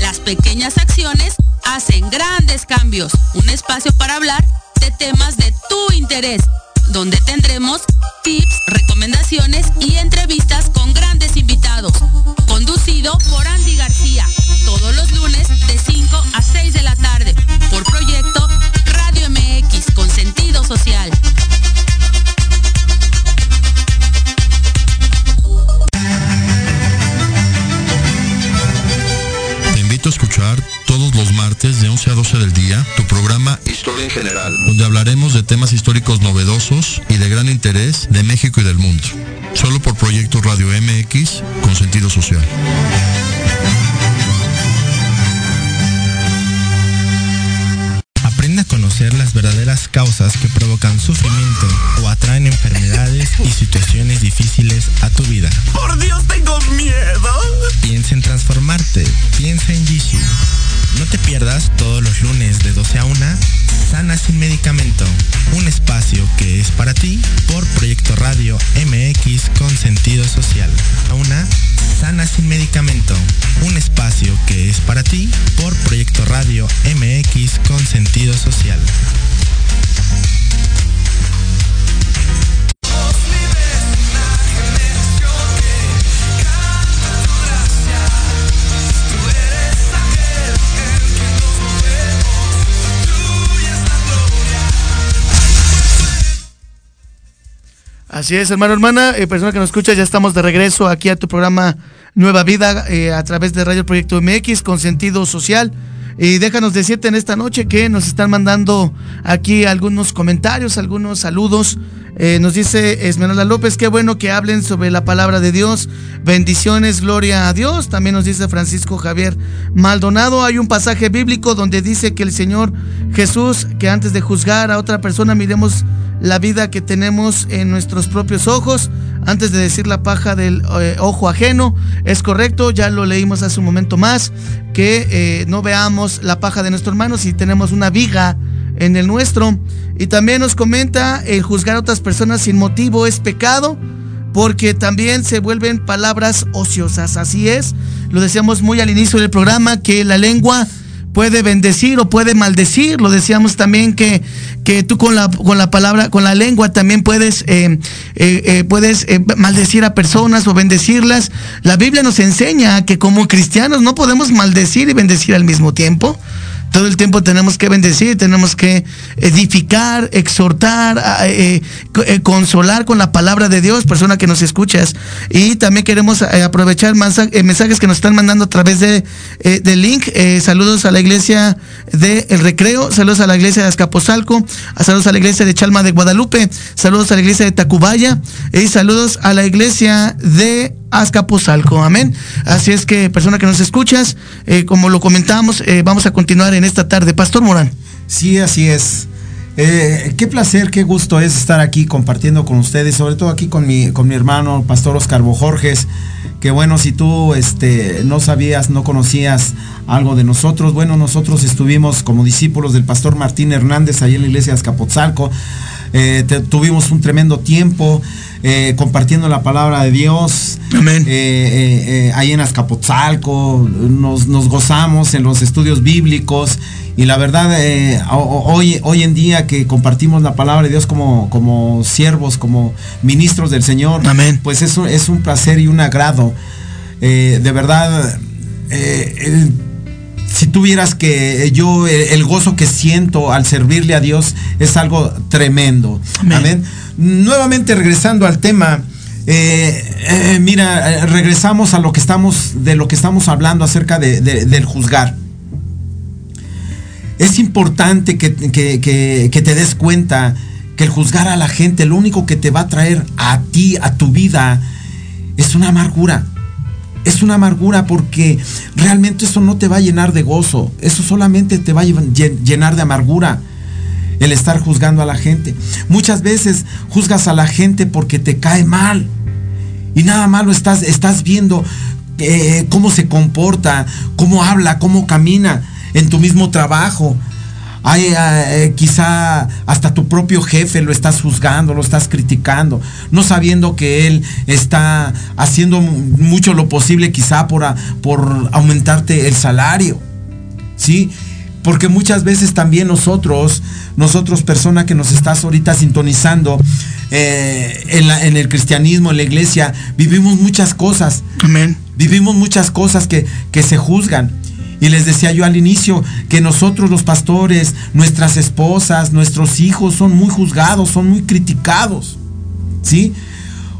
Las pequeñas acciones hacen grandes cambios. Un espacio para hablar de temas de tu interés, donde tendremos tips, recomendaciones y entrevistas con grandes invitados. Conducido por Andy Historia en General, donde hablaremos de temas históricos novedosos y de gran interés de México y del mundo. Solo por Proyecto Radio MX con sentido social. Aprende a conocer las verdaderas causas que provocan sufrimiento o atraen enfermedades y situaciones difíciles a tu vida. Por Dios, tengo miedo. Piensa en transformarte. Piensa en Jishu. No te pierdas todos los lunes de 12 a 1 Sana sin medicamento. Un espacio que es para ti por Proyecto Radio MX con sentido social. Una Sana sin medicamento. Un espacio que es para ti por Proyecto Radio MX con sentido social. Así es, hermano, hermana, eh, persona que nos escucha, ya estamos de regreso aquí a tu programa Nueva Vida eh, a través de Radio Proyecto MX con sentido social. Y déjanos decirte en esta noche que nos están mandando aquí algunos comentarios, algunos saludos. Eh, nos dice Esmeralda López, qué bueno que hablen sobre la palabra de Dios. Bendiciones, gloria a Dios. También nos dice Francisco Javier Maldonado. Hay un pasaje bíblico donde dice que el Señor Jesús, que antes de juzgar a otra persona, miremos la vida que tenemos en nuestros propios ojos antes de decir la paja del eh, ojo ajeno. Es correcto, ya lo leímos hace un momento más, que eh, no veamos la paja de nuestro hermano si tenemos una viga en el nuestro. Y también nos comenta, el juzgar a otras personas sin motivo es pecado. Porque también se vuelven palabras ociosas. Así es. Lo decíamos muy al inicio del programa que la lengua puede bendecir o puede maldecir. Lo decíamos también que, que tú con la, con la palabra, con la lengua también puedes, eh, eh, eh, puedes maldecir a personas o bendecirlas. La Biblia nos enseña que como cristianos no podemos maldecir y bendecir al mismo tiempo. Todo el tiempo tenemos que bendecir, tenemos que edificar, exhortar, eh, eh, consolar con la palabra de Dios, persona que nos escuchas. Y también queremos aprovechar mensajes que nos están mandando a través de, del link. saludos a la iglesia de El Recreo, saludos a la iglesia de Azcapotzalco, saludos a la iglesia de Chalma de Guadalupe, saludos a la iglesia de Tacubaya y saludos a la iglesia de Azcapotzalco. Amén. Así es que, persona que nos escuchas, eh, como lo comentamos, eh, vamos a continuar en esta tarde. Pastor Morán. Sí, así es. Eh, qué placer, qué gusto es estar aquí compartiendo con ustedes, sobre todo aquí con mi, con mi hermano, Pastor Oscar Bojorges. Que bueno, si tú este, no sabías, no conocías algo de nosotros, bueno, nosotros estuvimos como discípulos del Pastor Martín Hernández ahí en la iglesia de Azcapotzalco. Tuvimos un tremendo tiempo. Eh, compartiendo la palabra de Dios. Amén. Eh, eh, ahí en Azcapotzalco, nos, gozamos en los estudios bíblicos. Y la verdad, hoy, hoy en día que compartimos la palabra de Dios como, como siervos, como ministros del Señor, Amén. pues eso es un placer y un agrado. de verdad, si tuvieras que yo el, gozo que siento al servirle a Dios es algo tremendo. Amén nuevamente regresando al tema, eh, eh, mira, regresamos a lo que estamos, de lo que estamos hablando acerca del juzgar. Es importante que, te des cuenta que el juzgar a la gente, lo único que te va a traer a ti, a tu vida, es una amargura. Es una amargura porque realmente eso no te va a llenar de gozo. Eso solamente te va a llenar de amargura el estar juzgando a la gente. Muchas veces juzgas a la gente porque te cae mal. Y nada malo estás, estás viendo eh, cómo se comporta, cómo habla, cómo camina en tu mismo trabajo. Hay, eh, quizá hasta tu propio jefe lo estás juzgando, lo estás criticando, no sabiendo que él está haciendo mucho lo posible quizá por, por aumentarte el salario. ¿Sí? Porque muchas veces también nosotros, nosotros persona que nos estás ahorita sintonizando eh, en, el cristianismo, en la iglesia, vivimos muchas cosas. Amén. Vivimos muchas cosas que, que se juzgan. Y les decía yo al inicio que nosotros los pastores, nuestras esposas, nuestros hijos son muy juzgados, son muy criticados. ¿Sí?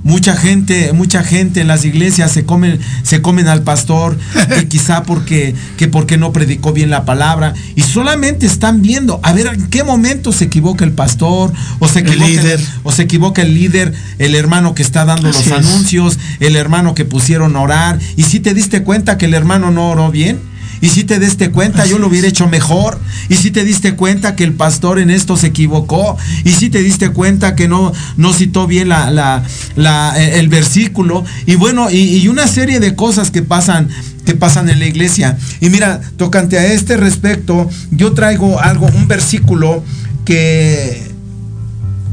Mucha gente, mucha gente en las iglesias se comen, se comen al pastor, y <laughs> quizá porque, que porque no predicó bien la palabra, y solamente están viendo, a ver en qué momento se equivoca el pastor, o se equivoca el, líder. o se equivoca el líder, el hermano que está dando los anuncios, el hermano que pusieron a orar, y si te diste cuenta que el hermano no oró bien, y si te diste cuenta, yo lo hubiera hecho mejor. Y si te diste cuenta que el pastor en esto se equivocó. Y si te diste cuenta que no, no citó bien la, eh, el versículo. Y bueno, y, una serie de cosas que pasan que pasan en la iglesia. Y mira, tocante a este respecto, yo traigo algo, un versículo que,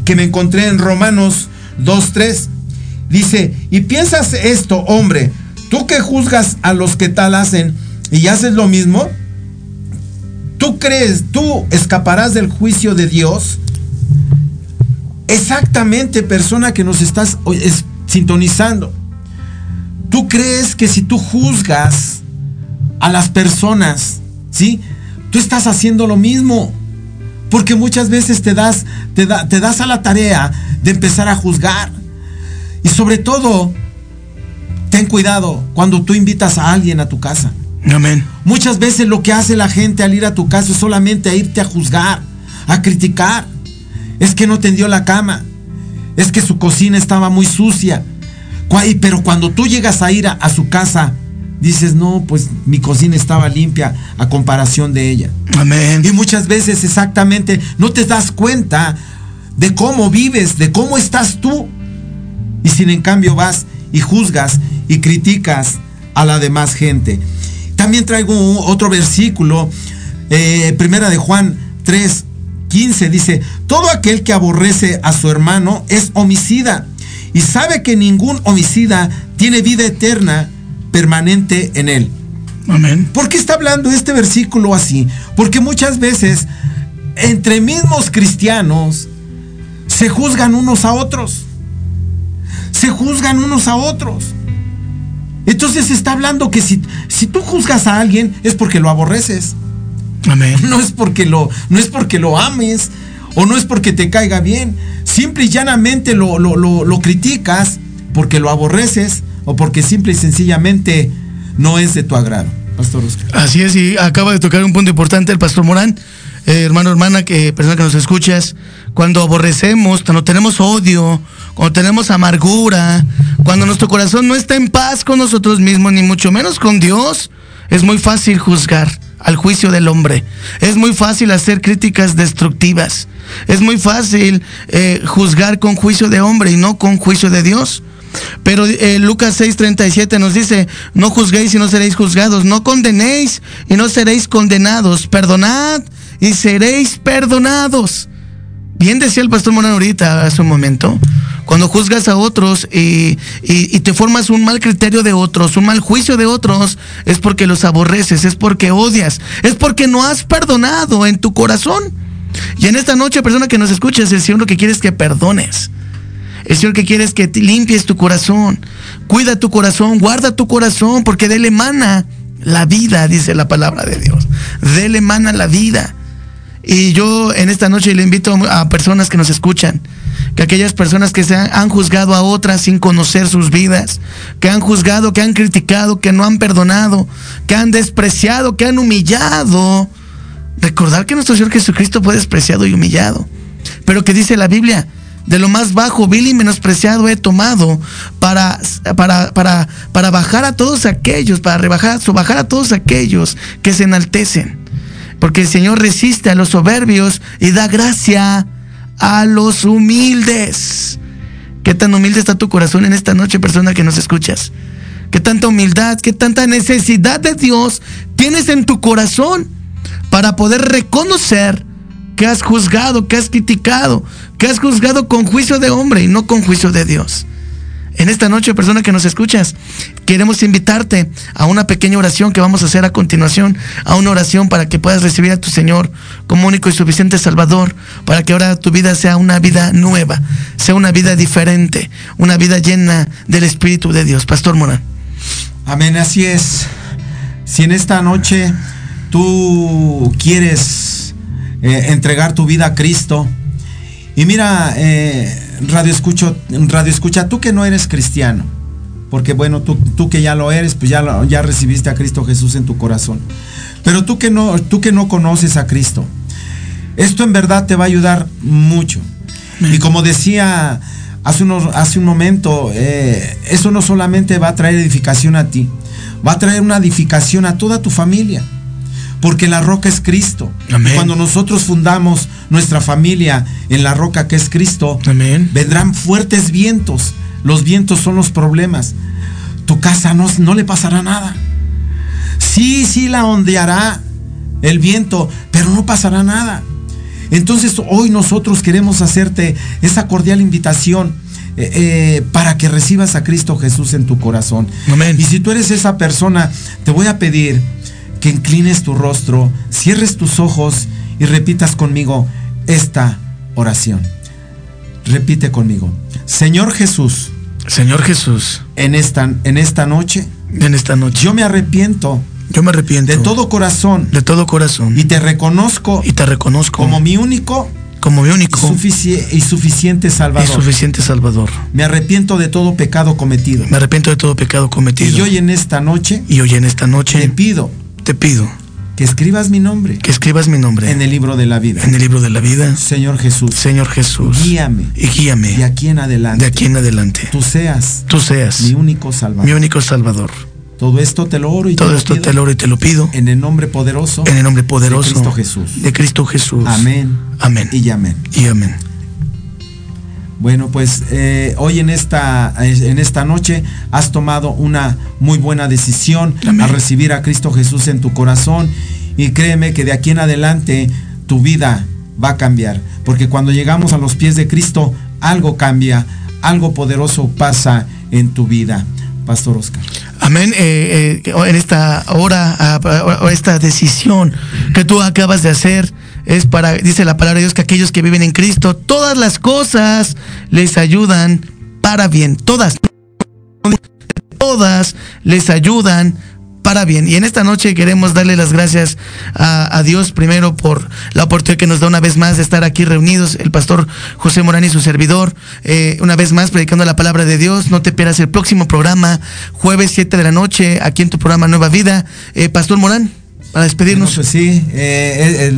que me encontré en Romanos 2.3. Dice, y piensas esto, hombre, tú que juzgas a los que tal hacen, y haces lo mismo, ¿tú crees, tú escaparás del juicio de Dios? Exactamente, persona que nos estás sintonizando. ¿Tú crees que si tú juzgas a las personas, ¿sí? Tú estás haciendo lo mismo. Porque muchas veces te das, te, te das a la tarea de empezar a juzgar. Y sobre todo, ten cuidado cuando tú invitas a alguien a tu casa. Amén. Muchas veces lo que hace la gente al ir a tu casa es solamente a irte a juzgar, a criticar. Es que no tendió la cama. Es que su cocina estaba muy sucia. Pero cuando tú llegas a ir a, su casa, dices, no, pues mi cocina estaba limpia a comparación de ella. Amén. Y muchas veces exactamente no te das cuenta de cómo vives, de cómo estás tú. Y sin en cambio vas y juzgas y criticas a la demás gente. También traigo otro versículo, eh, primera de Juan 3, 15, dice, todo aquel que aborrece a su hermano es homicida y sabe que ningún homicida tiene vida eterna permanente en él. Amén. ¿Por qué está hablando este versículo así? Porque muchas veces entre mismos cristianos se juzgan unos a otros. Se juzgan unos a otros. Entonces está hablando que si, si tú juzgas a alguien es porque lo aborreces. Amén. <laughs> No es porque lo, no es porque lo ames o no es porque te caiga bien. Simple y llanamente lo, lo, lo, lo criticas porque lo aborreces o porque simple y sencillamente no es de tu agrado. Pastor Oscar. Así es, y acaba de tocar un punto importante el Pastor Morán. Eh, hermano, hermana, que persona que nos escuchas, cuando aborrecemos, cuando tenemos odio, cuando tenemos amargura, cuando nuestro corazón no está en paz con nosotros mismos, ni mucho menos con Dios, es muy fácil juzgar al juicio del hombre. Es muy fácil hacer críticas destructivas. Es muy fácil eh, juzgar con juicio de hombre y no con juicio de Dios. Pero eh, Lucas 6:37 nos dice, no juzguéis y no seréis juzgados, no condenéis y no seréis condenados, perdonad y seréis perdonados. Bien decía el pastor Morán ahorita hace un momento, cuando juzgas a otros y, y, te formas un mal criterio de otros, un mal juicio de otros, es porque los aborreces, es porque odias, es porque no has perdonado en tu corazón. Y en esta noche, persona que nos escuchas, el Señor lo que quiere es que perdones. El Señor que quiere es que limpies tu corazón. Cuida tu corazón, guarda tu corazón, porque de él emana la vida, dice la palabra de Dios. De él emana la vida. Y yo en esta noche le invito a personas que nos escuchan, que aquellas personas que se han, juzgado a otras sin conocer sus vidas, que han juzgado, que han criticado, que no han perdonado, que han despreciado, que han humillado. Recordar que nuestro Señor Jesucristo fue despreciado y humillado. Pero que dice la Biblia, de lo más bajo, vil y menospreciado he tomado para, para, para, para bajar a todos aquellos, para rebajar, bajar a todos aquellos que se enaltecen. Porque el Señor resiste a los soberbios y da gracia a los humildes. ¿Qué tan humilde está tu corazón en esta noche, persona que nos escuchas? ¿Qué tanta humildad, qué tanta necesidad de Dios tienes en tu corazón para poder reconocer que has juzgado, que has criticado, que has juzgado con juicio de hombre y no con juicio de Dios? En esta noche, persona que nos escuchas, queremos invitarte a una pequeña oración que vamos a hacer a continuación, a una oración para que puedas recibir a tu Señor como único y suficiente Salvador, para que ahora tu vida sea una vida nueva, sea una vida diferente, una vida llena del Espíritu de Dios. Pastor Morán. Amén, así es. Si en esta noche tú quieres eh, entregar tu vida a Cristo, y mira, eh, radio, escucho, radio escucha, tú que no eres cristiano, porque bueno, tú, tú que ya lo eres, pues ya, lo, ya recibiste a Cristo Jesús en tu corazón. Pero tú que, no, tú que no conoces a Cristo, esto en verdad te va a ayudar mucho. Y como decía hace, unos, hace un momento, eh, eso no solamente va a traer edificación a ti, va a traer una edificación a toda tu familia porque la roca es Cristo. Amén. Cuando nosotros fundamos nuestra familia en la roca que es Cristo, Amén. vendrán fuertes vientos. Los vientos son los problemas. Tu casa no, no le pasará nada. Sí, sí la ondeará el viento, pero no pasará nada. Entonces hoy nosotros queremos hacerte esa cordial invitación. Eh, eh, para que recibas a Cristo Jesús en tu corazón. Amén. Y si tú eres esa persona, te voy a pedir que inclines tu rostro, cierres tus ojos y repitas conmigo esta oración. Repite conmigo. Señor Jesús. Señor Jesús. En esta, en esta noche. En esta noche. Yo me arrepiento. Yo me arrepiento. De todo corazón. De todo corazón. Y te reconozco. Y te reconozco. Como mi único. Como mi único. Sufici y suficiente Salvador. Y suficiente Salvador. Me arrepiento de todo pecado cometido. Me arrepiento de todo pecado cometido. Y hoy en esta noche. Y hoy en esta noche. Te pido te pido que escribas mi nombre. Que escribas mi nombre. En el libro de la vida. En el libro de la vida. Señor Jesús. Señor Jesús. Guíame. Y guíame. De aquí en adelante. De aquí en adelante. Tú seas. Tú seas. Mi único Salvador. Mi único Salvador. Todo esto te lo oro y Todo te esto lo pido te lo oro y te lo pido. En el nombre poderoso. En el nombre poderoso. De Cristo Jesús. De Cristo Jesús. Amén. Amén. Y amén. Y amén. Bueno, pues eh, hoy en esta, en esta noche has tomado una muy buena decisión Amén. al recibir a Cristo Jesús en tu corazón y créeme que de aquí en adelante tu vida va a cambiar, porque cuando llegamos a los pies de Cristo algo cambia, algo poderoso pasa en tu vida. Pastor Oscar. Amén. Eh, eh, en esta hora, esta decisión que tú acabas de hacer, es para, dice la palabra de Dios, que aquellos que viven en Cristo, todas las cosas les ayudan para bien. Todas. Todas les ayudan para bien. Y en esta noche queremos darle las gracias a, Dios primero por la oportunidad que nos da una vez más de estar aquí reunidos, el pastor José Morán y su servidor, eh, una vez más predicando la palabra de Dios. No te pierdas el próximo programa, jueves 7 de la noche, aquí en tu programa Nueva Vida. Eh, pastor Morán para despedirnos. pues sí, eh,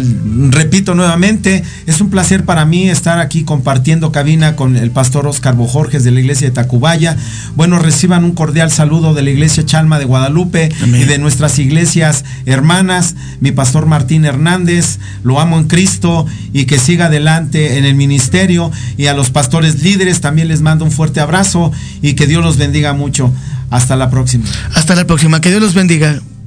repito nuevamente, es un placer para mí estar aquí compartiendo cabina con el pastor Oscar Bojorges de la iglesia de Tacubaya. Bueno, reciban un cordial saludo de la iglesia Chalma de Guadalupe y de nuestras iglesias hermanas, mi pastor Martín Hernández, lo amo en Cristo y que siga adelante en el ministerio y a los pastores líderes también les mando un fuerte abrazo y que Dios los bendiga mucho. Hasta la próxima. Hasta la próxima. Que Dios los bendiga.